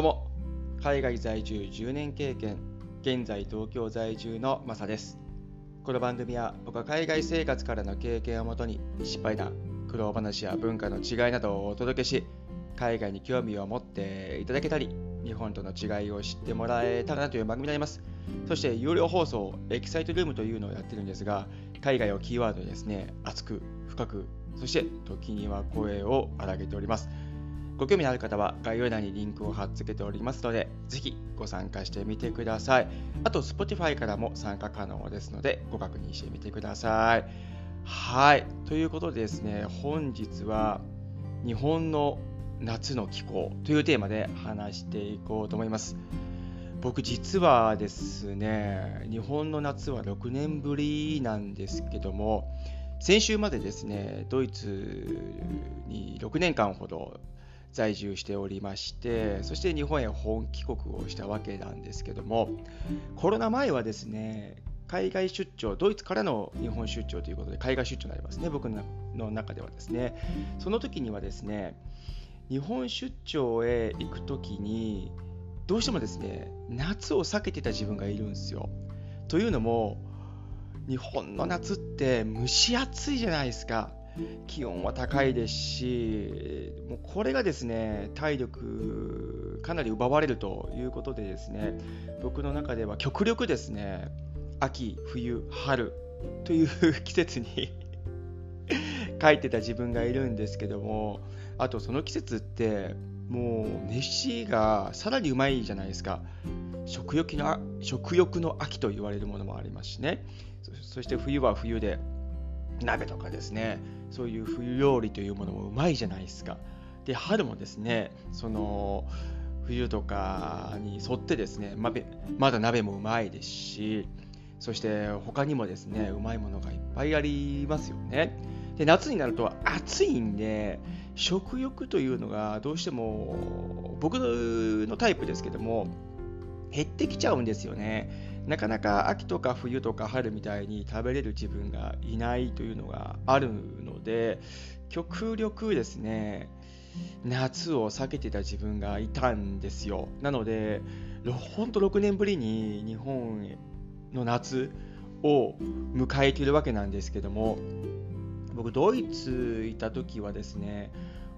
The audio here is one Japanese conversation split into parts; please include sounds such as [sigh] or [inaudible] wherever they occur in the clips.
どうも。海外在住10年経験。現在東京在住のマサです。この番組は僕は海外生活からの経験をもとに失敗談苦労話や文化の違いなどをお届けし海外に興味を持っていただけたり日本との違いを知ってもらえたらなという番組になります。そして有料放送エキサイトルームというのをやってるんですが海外をキーワードにですね熱く深くそして時には声を荒げております。ご興味のある方は概要欄にリンクを貼っ付けておりますので、ぜひご参加してみてください。あと、Spotify からも参加可能ですので、ご確認してみてください。はい。ということでですね、本日は日本の夏の気候というテーマで話していこうと思います。僕実はですね、日本の夏は6年ぶりなんですけども、先週までですね、ドイツに6年間ほど在住しておりましてそして日本へ本帰国をしたわけなんですけどもコロナ前はですね海外出張ドイツからの日本出張ということで海外出張になりますね僕の中ではですね。その時にはですね日本出張へ行く時にどうしてもですね夏を避けてた自分がいるんですよ。というのも日本の夏って蒸し暑いじゃないですか気温は高いですし、もうこれがですね、体力かなり奪われるということでですね、僕の中では極力ですね、秋、冬、春という季節に [laughs] 書いてた自分がいるんですけども、あとその季節ってもう飯がさらにうまいじゃないですか。食欲の食欲の秋と言われるものもありますしね。そして冬は冬で鍋とかですねそういう冬料理というものもうまいじゃないですか。で春もですねその冬とかに沿ってですねままだ鍋もうまいですしそして他にもですねうまいものがいっぱいありますよね。で夏になると暑いんで食欲というのがどうしても僕のタイプですけども減ってきちゃうんですよね。なかなか秋とか冬とか春みたいに食べれる自分がいないというのがあるので極力ですね夏を避けてた自分がいたんですよ。なので本当6年ぶりに日本の夏を迎えているわけなんですけども僕ドイツいた時はですね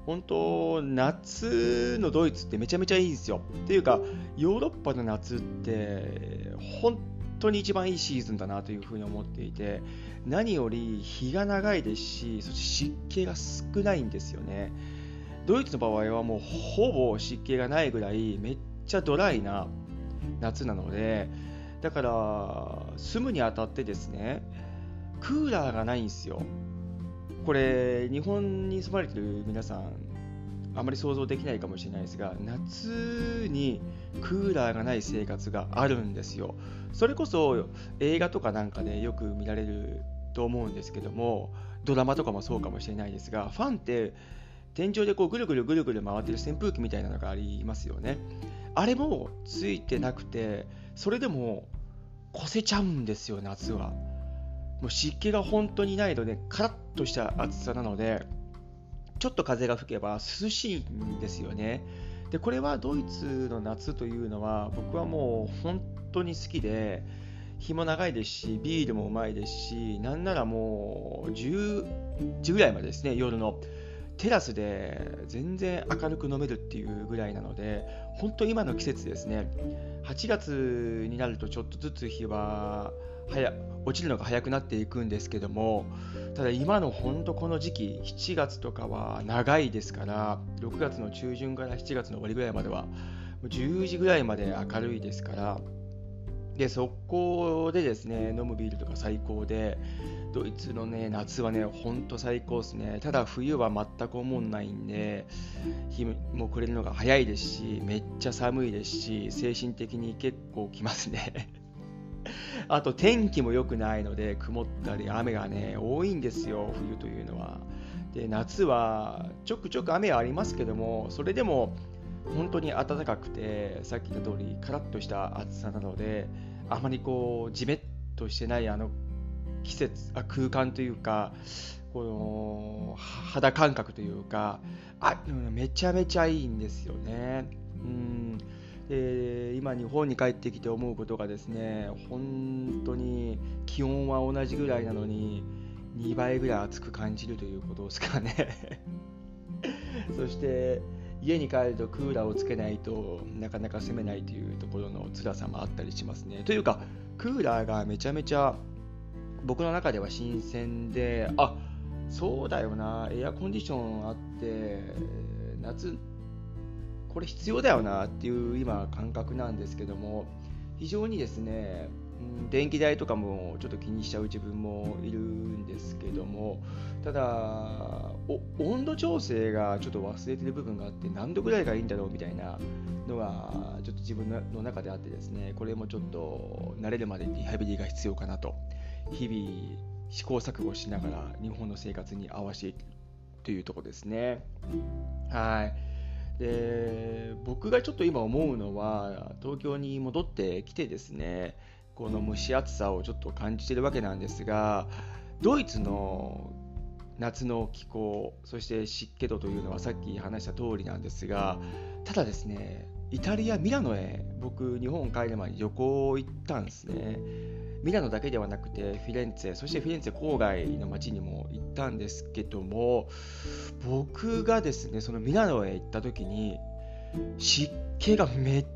本当夏のドイツってめちゃめちゃいいんですよ。っていうかヨーロッパの夏って本当に一番いいシーズンだなというふうに思っていて何より日が長いですしそして湿気が少ないんですよね。ドイツの場合はもうほぼ湿気がないぐらいめっちゃドライな夏なのでだから住むにあたってですねクーラーがないんですよ。これ日本に住まれてる皆さんあまり想像できないかもしれないですが夏にクーラーがない生活があるんですよ。それこそ映画とかなんかでよく見られると思うんですけどもドラマとかもそうかもしれないですがファンって天井でこうぐるぐるぐるぐる回ってる扇風機みたいなのがありますよね。あれもついてなくてそれでも越せちゃうんですよ夏は。もう湿気が本当にないので、カラッとした暑さなので、ちょっと風が吹けば涼しいんですよね。で、これはドイツの夏というのは、僕はもう本当に好きで、日も長いですし、ビールもうまいですし、なんならもう10時ぐらいまでですね、夜の。テラスで全然明るく飲めるっていうぐらいなので、本当今の季節ですね、8月になるとちょっとずつ日は早落ちるのが早くなっていくんですけどもただ今の本当この時期7月とかは長いですから6月の中旬から7月の終わりぐらいまでは10時ぐらいまで明るいですからでそこでですね飲むビールとか最高でドイツのね夏はねほんと最高ですね。ただ冬は全く思んないんで日も暮れるのが早いですしめっちゃ寒いですし精神的に結構きますね。[laughs] あと天気も良くないので曇ったり雨がね多いんですよ冬というのは。で夏はちょくちょく雨はありますけどもそれでも本当に暖かくてさっき言った通りカラッとした暑さなのであまりこうじめっとしてないあの季節あ空間というかこの肌感覚というかあめちゃめちゃいいんですよね。うん。で今日本に帰ってきて思うことがですね本当に気温は同じぐらいなのに2倍ぐらい暑く感じるということですかね。[laughs] そして家に帰るとクーラーをつけないとなかなか住めないというところの辛さもあったりしますね。というかクーラーがめちゃめちゃ僕の中では新鮮であそうだよなエアコンディションあって夏これ必要だよなっていう今感覚なんですけども非常にですね電気代とかもちょっと気にしちゃう自分もいるんですけどもただ温度調整がちょっと忘れてる部分があって何度ぐらいがいいんだろうみたいなのがちょっと自分の中であってですねこれもちょっと慣れるまでリハビリが必要かなと日々試行錯誤しながら日本の生活に合わせていくというとこですね。はい。で僕がちょっと今思うのは東京に戻ってきてですねこの蒸し暑さをちょっと感じてるわけなんですがドイツの夏の気候そして湿気度というのはさっき話した通りなんですがただですねイタリア・ミラノへ僕日本帰る前に旅行行ったんですね。ミラノだけではなくてフィレンツェそしてフィレンツェ郊外の街にも行ったんですけども僕がですねそのミラノへ行った時に湿気がめっ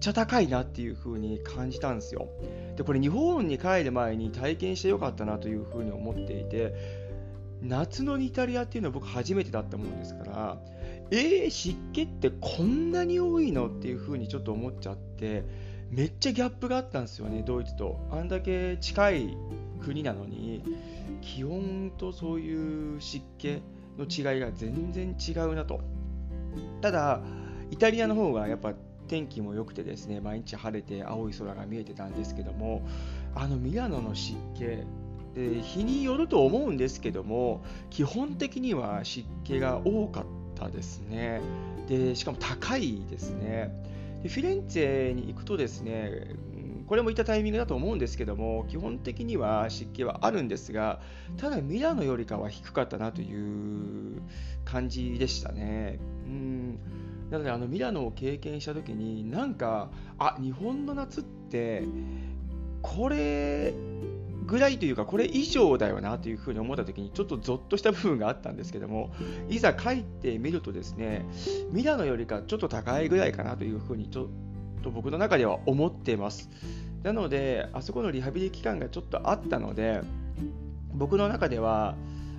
ちゃ高いなっていう風に感じたんですよ。でこれ日本に帰る前に体験してよかったなという風に思っていて夏のイタリアっていうのは僕初めてだったもんですからえー、湿気ってこんなに多いのっていう風にちょっと思っちゃってめっちゃギャップがあったんですよねドイツと。あんだけ近い国なのに気温とそういう湿気の違いが全然違うなと。ただイタリアの方がやっぱ天気も良くてですね毎日晴れて青い空が見えてたんですけどもあのミラノの湿気で日によると思うんですけども基本的には湿気が多かったですね。でしかも高いですね。でフィレンツェに行くとですねこれもいったタイミングだと思うんですけども基本的には湿気はあるんですがただミラノよりかは低かったなという感じでしたね。うんなのであのミラノを経験した時になんかあ日本の夏ってこれぐらいというかこれ以上だよなというふうに思った時にちょっとゾッとした部分があったんですけどもいざ帰ってみるとですねミラノよりかちょっと高いぐらいかなというふうにちょっと僕の中では思っていますなのであそこのリハビリ期間がちょっとあったので僕の中では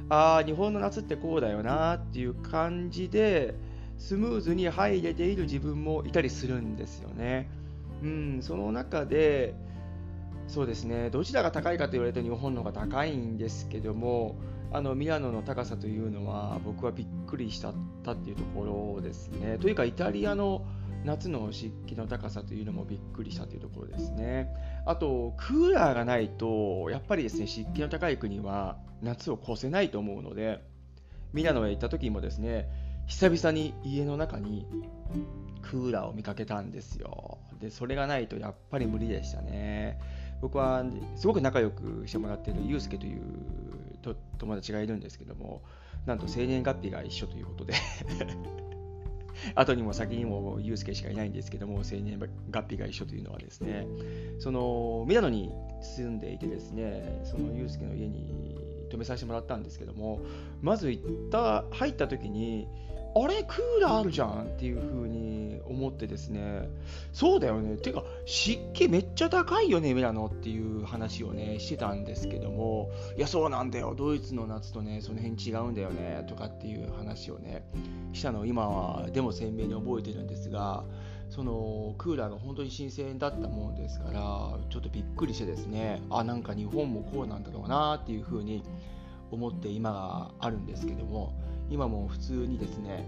ああ日本の夏ってこうだよなっていう感じでスムーズに入れている自分もいたりするんですよね。うん、その中で、そうですね、どちらが高いかと言われると日本の方が高いんですけども、あのミラノの高さというのは僕はびっくりしたったっていうところですね。というか、イタリアの夏の湿気の高さというのもびっくりしたというところですね。あと、クーラーがないと、やっぱりですね、湿気の高い国は夏を越せないと思うので、ミラノへ行った時もですね、久々に家の中にクーラーを見かけたんですよ。で、それがないとやっぱり無理でしたね。僕はすごく仲良くしてもらっているユうスケという友達がいるんですけども、なんと生年月日が一緒ということで [laughs] 後にも先にもユうスケしかいないんですけども、生年月日が一緒というのはですね、そのミラノに住んでいてですね、そのユうスケの家に泊めさせてもらったんですけども、まず行った入った時に、あれクーラーあるじゃんっていう風に思ってですね。そうだよね。てか湿気めっちゃ高いよねミラノっていう話をねしてたんですけども。いやそうなんだよ。ドイツの夏とねその辺違うんだよねとかっていう話をねしたのを今はでも鮮明に覚えてるんですがそのクーラーが本当に新鮮だったもんですからちょっとびっくりしてですね。あなんか日本もこうなんだろうなっていう風に思って今があるんですけども。今も普通にですね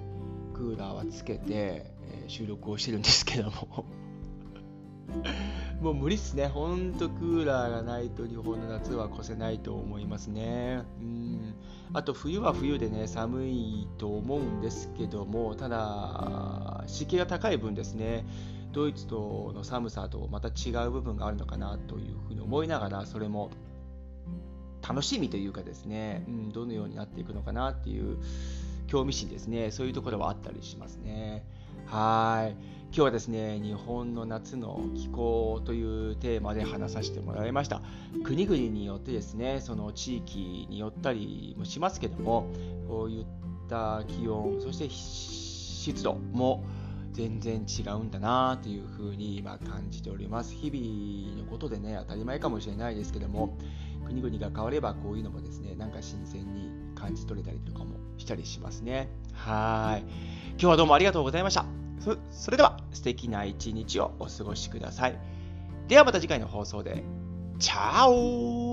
クーラーはつけて、えー、収録をしてるんですけども。[laughs] もう無理っすね。ほんとクーラーがないと日本の夏は越せないと思いますね。うん。あと冬は冬でね寒いと思うんですけどもただ湿気が高い分ですねドイツとの寒さとまた違う部分があるのかなというふうに思いながらそれも楽しみというかですね、うん、どのようになっていくのかなっていう興味心ですね、そういうところはあったりしますね。はい。今日はですね、日本の夏の気候というテーマで話させてもらいました。国々によってですね、その地域によったりもしますけども、こういった気温、そして湿度も全然違うんだなというふうに今感じております。日々のことでね、当たり前かもしれないですけども、国々が変わればこういうのもですね、なんか新鮮に感じ取れたりとかもしたりしますね。はい。今日はどうもありがとうございました。そそれでは素敵な一日をお過ごしください。ではまた次回の放送で。チャオ